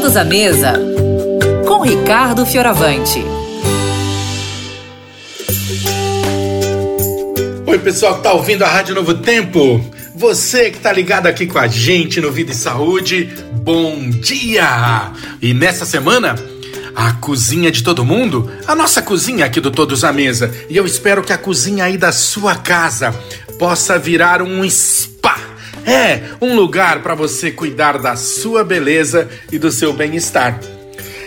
Todos à mesa com Ricardo Fioravante. Oi, pessoal que tá ouvindo a Rádio Novo Tempo. Você que tá ligado aqui com a gente no Vida e Saúde, bom dia! E nessa semana, a cozinha de todo mundo, a nossa cozinha aqui do Todos à Mesa. E eu espero que a cozinha aí da sua casa possa virar um spa. É, um lugar para você cuidar da sua beleza e do seu bem-estar.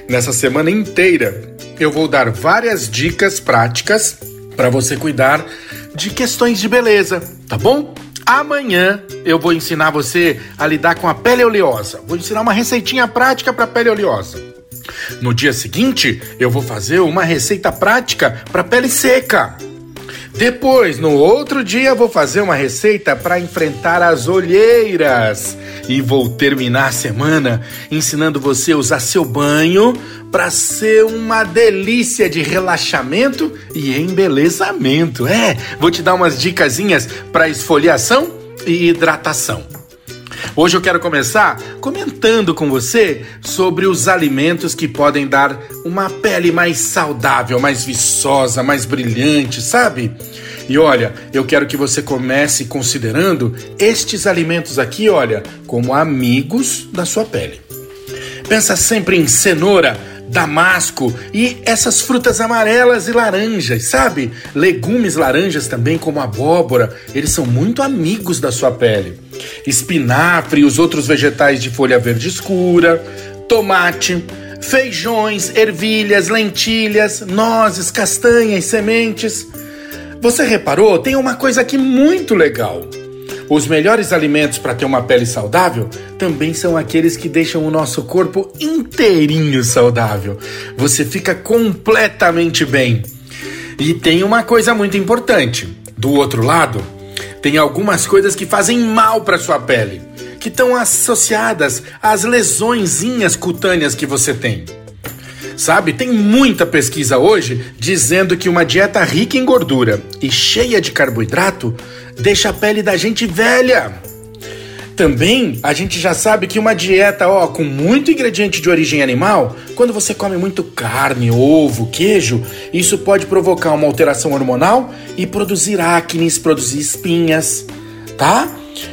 Nessa semana inteira, eu vou dar várias dicas práticas para você cuidar de questões de beleza, tá bom? Amanhã eu vou ensinar você a lidar com a pele oleosa. Vou ensinar uma receitinha prática para pele oleosa. No dia seguinte, eu vou fazer uma receita prática para pele seca. Depois, no outro dia, vou fazer uma receita para enfrentar as olheiras. E vou terminar a semana ensinando você a usar seu banho para ser uma delícia de relaxamento e embelezamento. É, vou te dar umas dicasinhas para esfoliação e hidratação. Hoje eu quero começar comentando com você sobre os alimentos que podem dar uma pele mais saudável, mais viçosa, mais brilhante, sabe? E olha, eu quero que você comece considerando estes alimentos aqui, olha, como amigos da sua pele. Pensa sempre em cenoura, damasco e essas frutas amarelas e laranjas, sabe? Legumes laranjas também, como abóbora, eles são muito amigos da sua pele. Espinafre e os outros vegetais de folha verde escura, tomate, feijões, ervilhas, lentilhas, nozes, castanhas, sementes. Você reparou? Tem uma coisa aqui muito legal. Os melhores alimentos para ter uma pele saudável também são aqueles que deixam o nosso corpo inteirinho saudável. Você fica completamente bem. E tem uma coisa muito importante. Do outro lado, tem algumas coisas que fazem mal para sua pele, que estão associadas às lesõezinhas cutâneas que você tem. Sabe, tem muita pesquisa hoje dizendo que uma dieta rica em gordura e cheia de carboidrato deixa a pele da gente velha. Também a gente já sabe que uma dieta ó, com muito ingrediente de origem animal, quando você come muito carne, ovo, queijo, isso pode provocar uma alteração hormonal e produzir acnes, produzir espinhas, tá?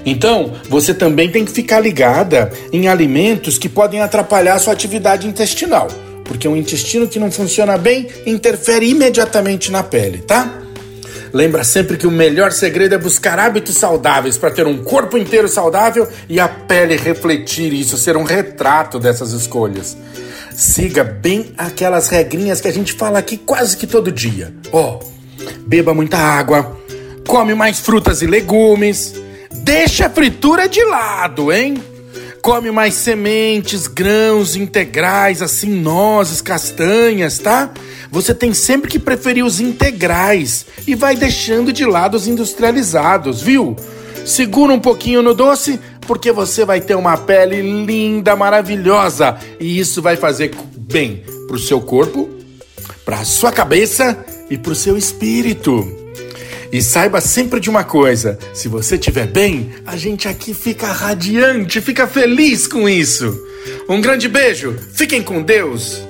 Então, você também tem que ficar ligada em alimentos que podem atrapalhar a sua atividade intestinal, porque um intestino que não funciona bem interfere imediatamente na pele, tá? Lembra sempre que o melhor segredo é buscar hábitos saudáveis para ter um corpo inteiro saudável e a pele refletir isso, ser um retrato dessas escolhas. Siga bem aquelas regrinhas que a gente fala aqui quase que todo dia. Ó, oh, beba muita água, come mais frutas e legumes, deixa a fritura de lado, hein? Come mais sementes, grãos integrais, assim, nozes, castanhas, tá? Você tem sempre que preferir os integrais e vai deixando de lado os industrializados, viu? Segura um pouquinho no doce, porque você vai ter uma pele linda, maravilhosa, e isso vai fazer bem pro seu corpo, pra sua cabeça e pro seu espírito. E saiba sempre de uma coisa: se você estiver bem, a gente aqui fica radiante, fica feliz com isso. Um grande beijo, fiquem com Deus.